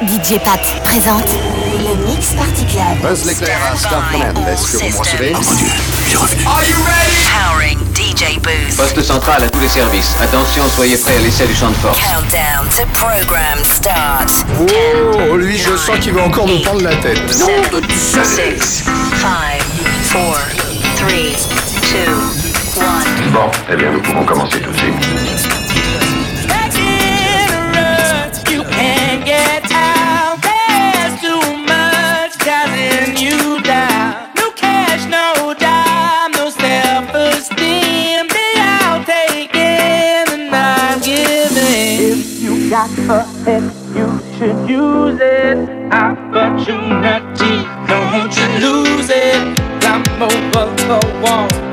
DJ Pat présente le Mix Party Club. laissez-vous me ah, mon dieu, Poste central à tous les services. Attention, soyez prêts à l'essai du champ de force. Countdown to program start. Oh, lui, je sens qu'il va encore nous prendre la tête. 7, 6, 5, Bon, eh bien, nous pouvons commencer tout de suite. Oh.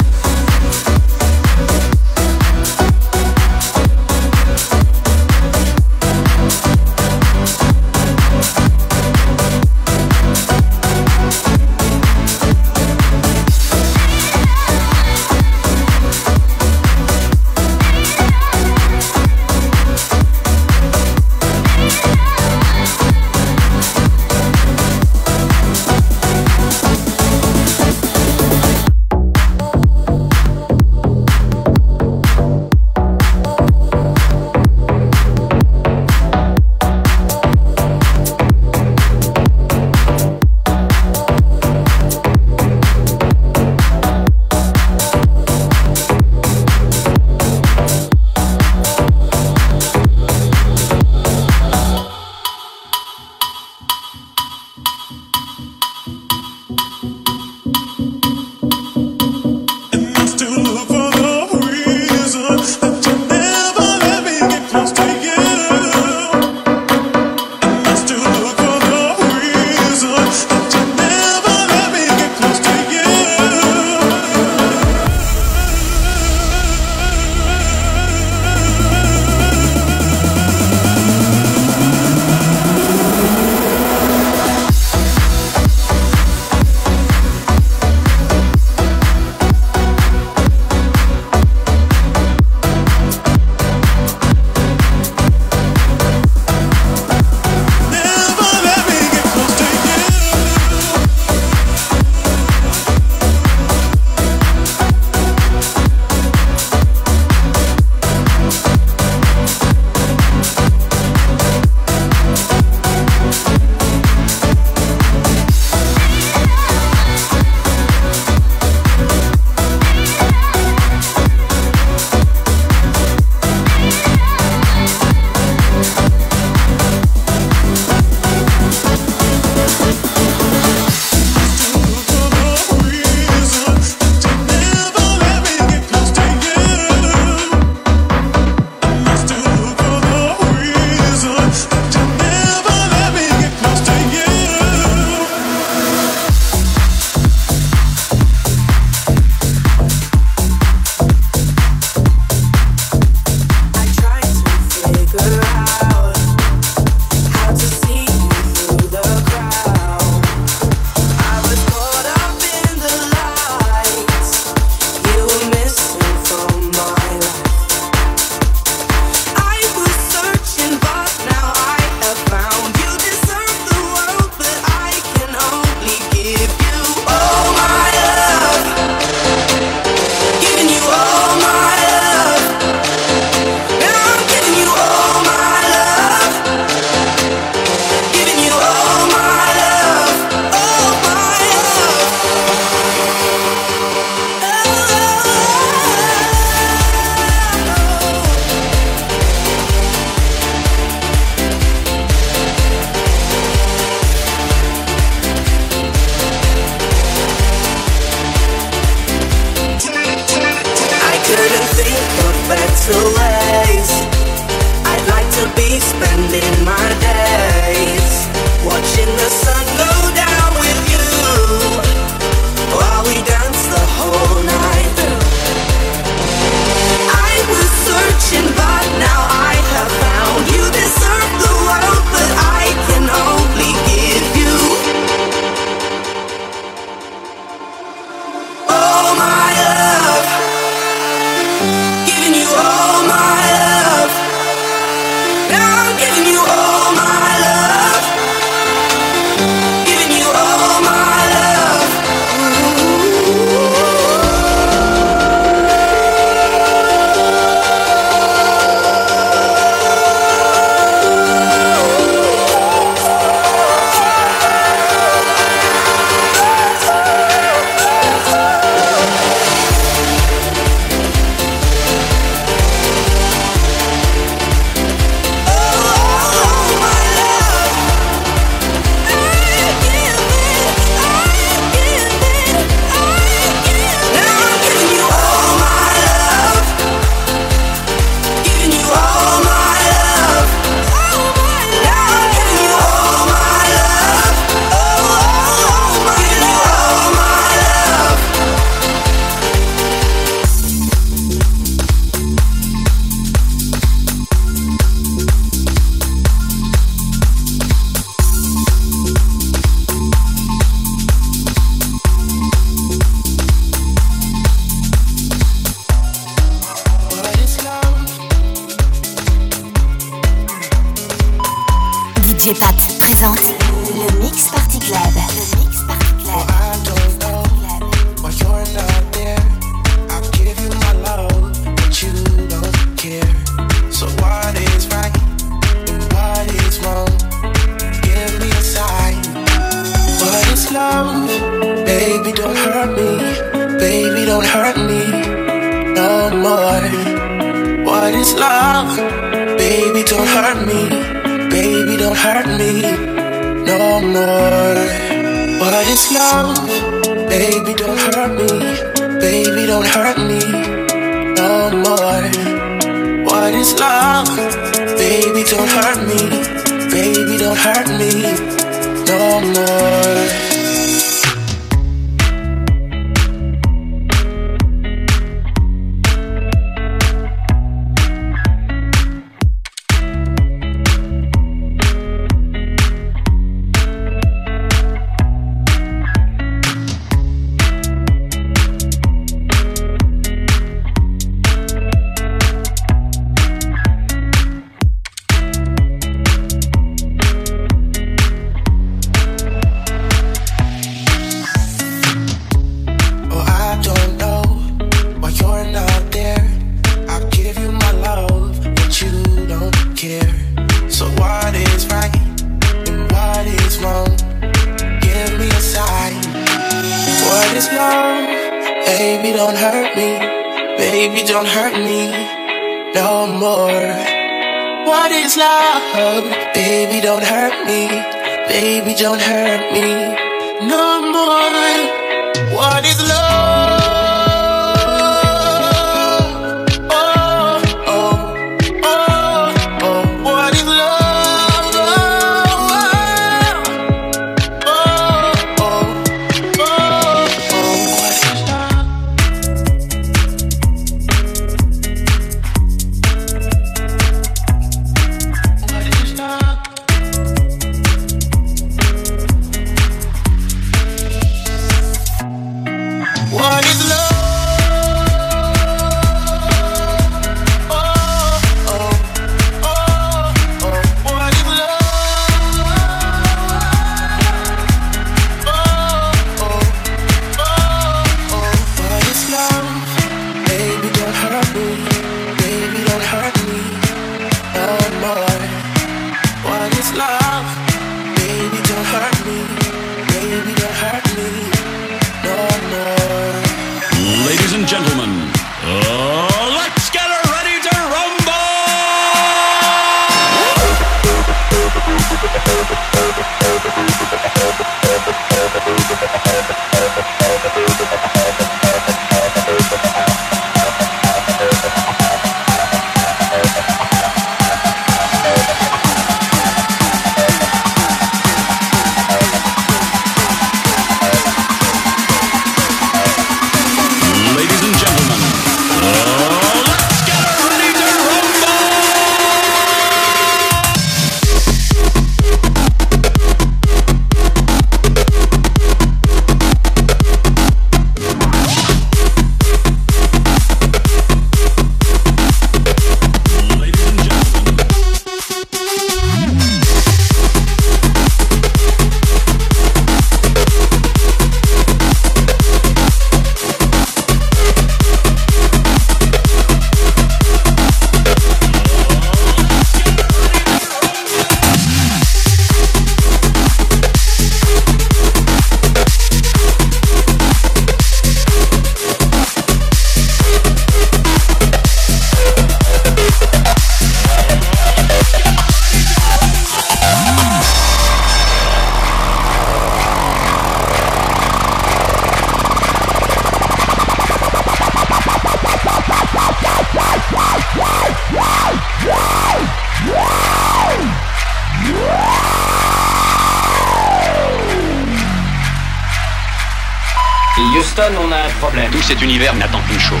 cet univers n'attend qu'une chose.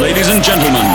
Ladies and gentlemen,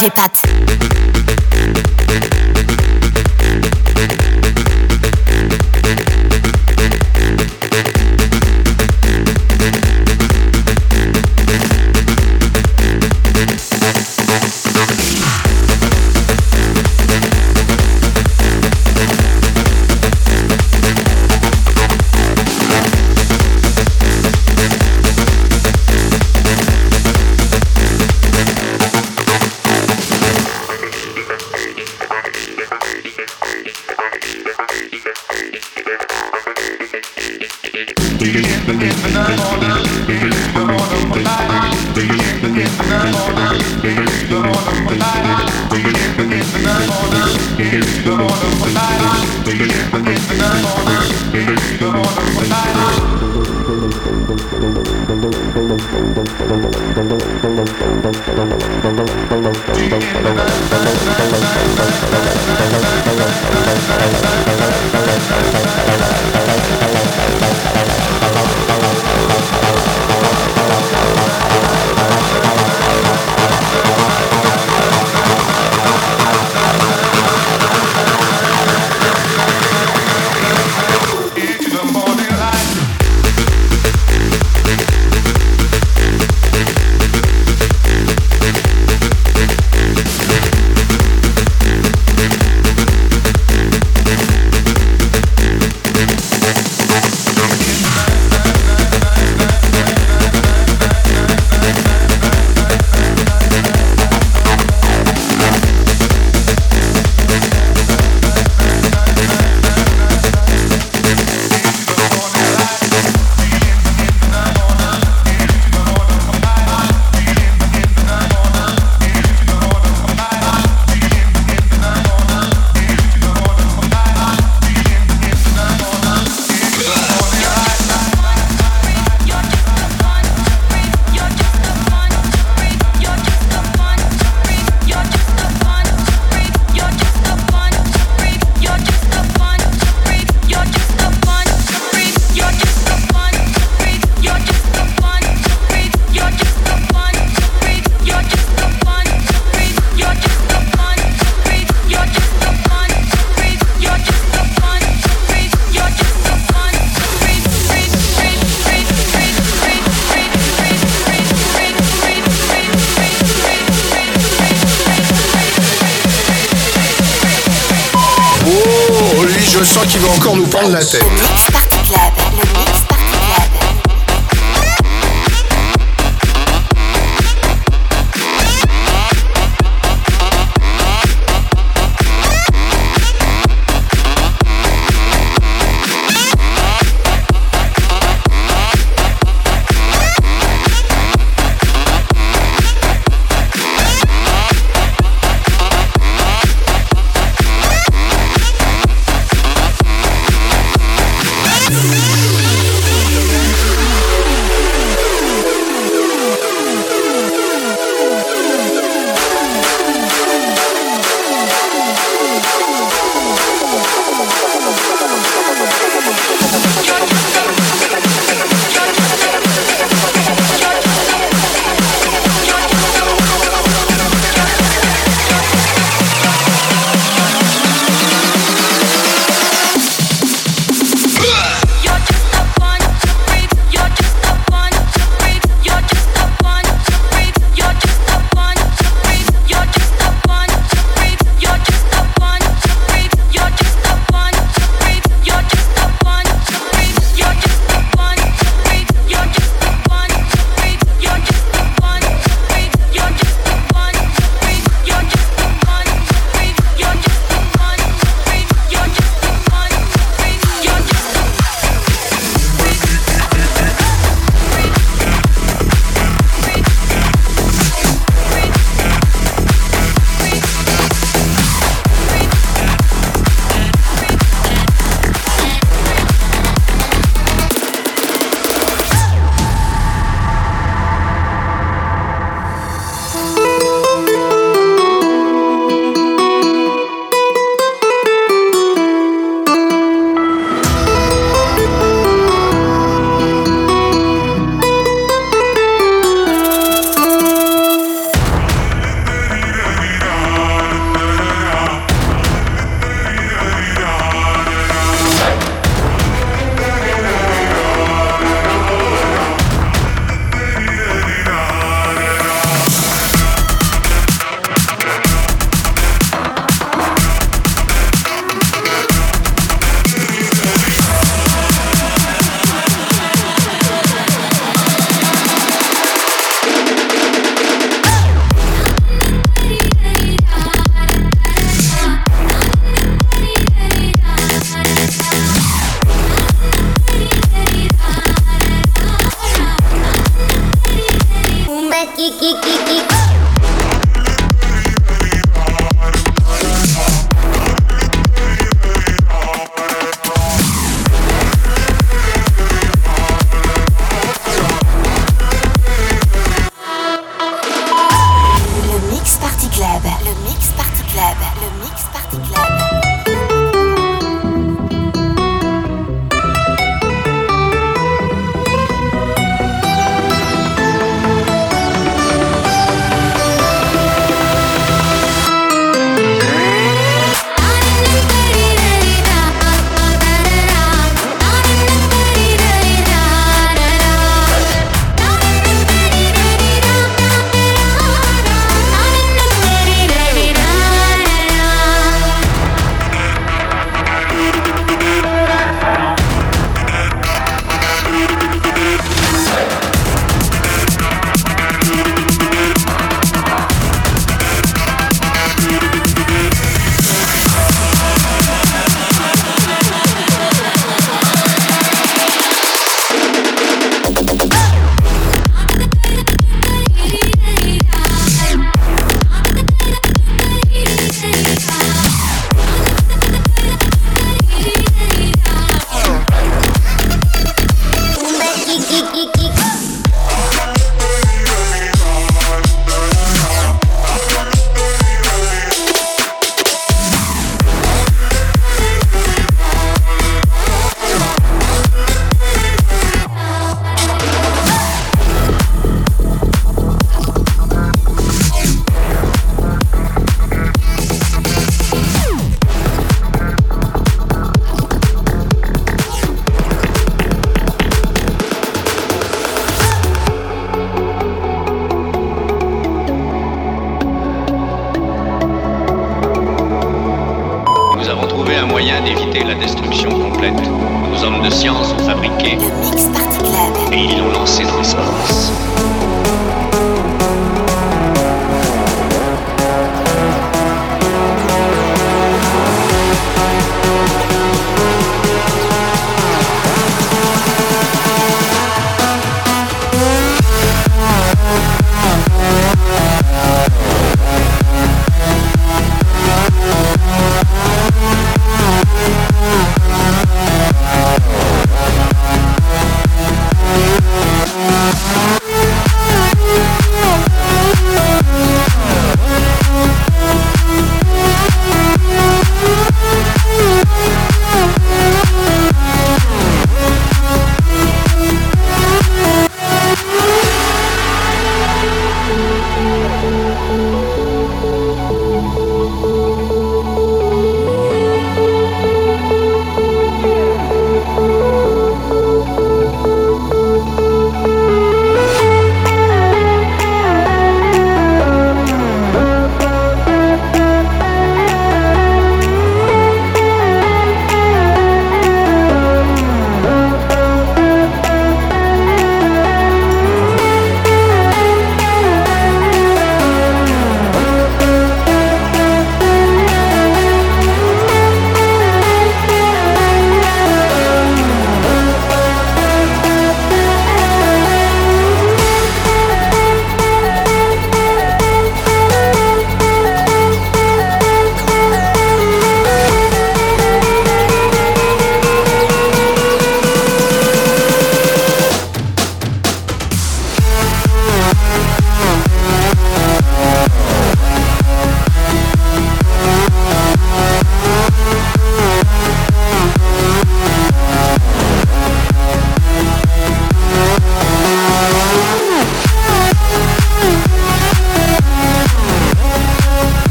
J'ai pas de...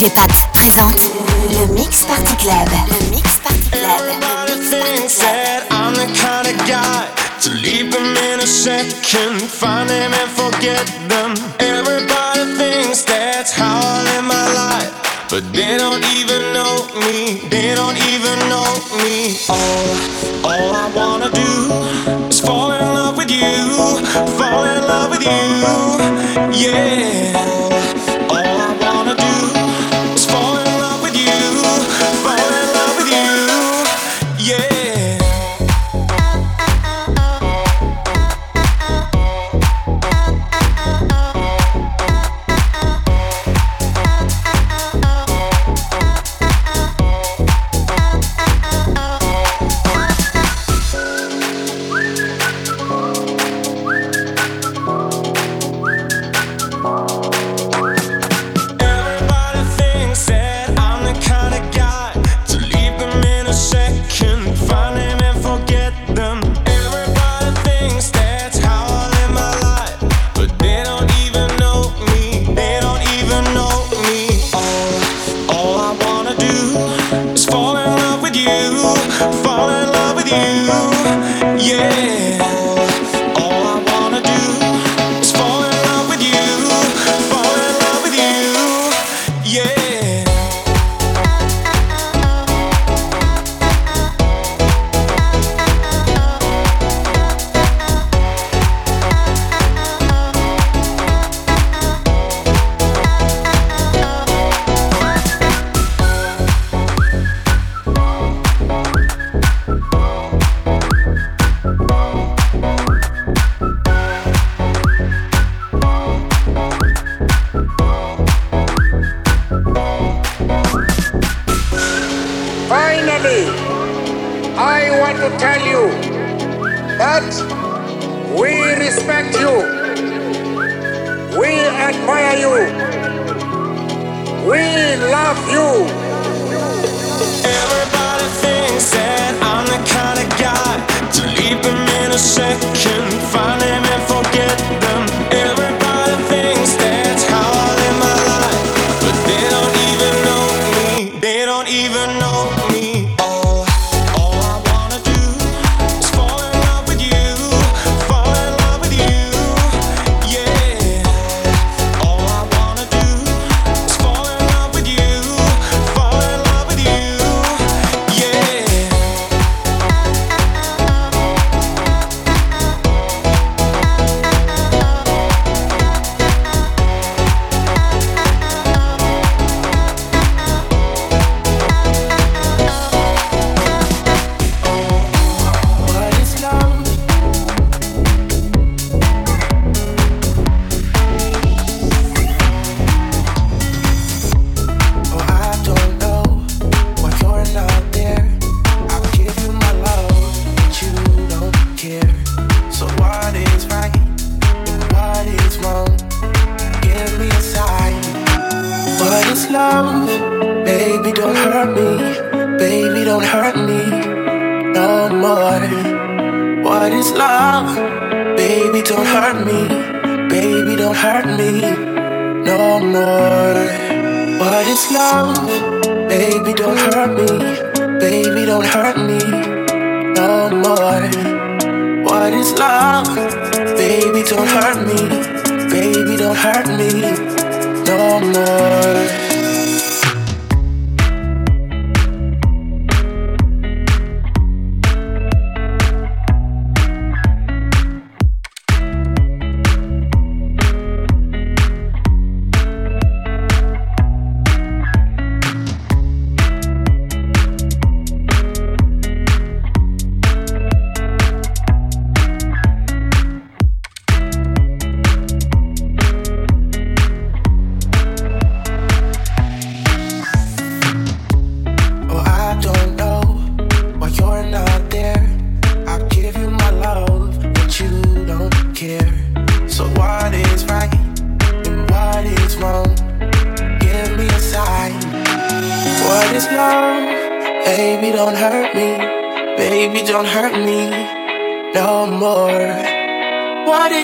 Cléopat le Mix Party Club. Le Mix Party Club. Everybody thinks that I'm the kind of guy to leave them in a second, find them and forget them. Everybody thinks that's how I live my life, but they don't even know me. They don't even know me. All, all I wanna do is fall in love with you, fall in love with you, yeah.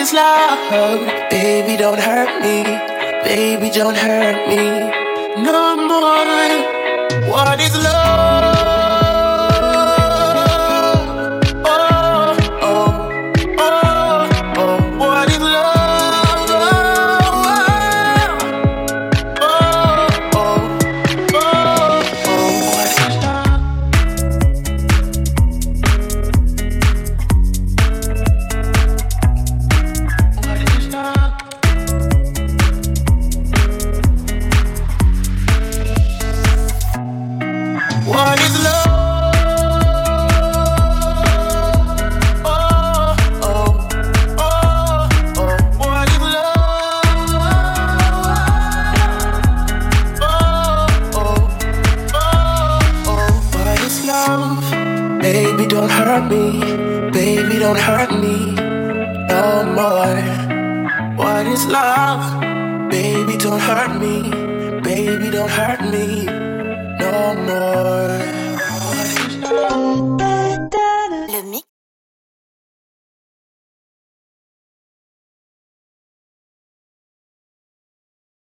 this love. Baby, don't hurt me. Baby, don't hurt me. No more. What is love?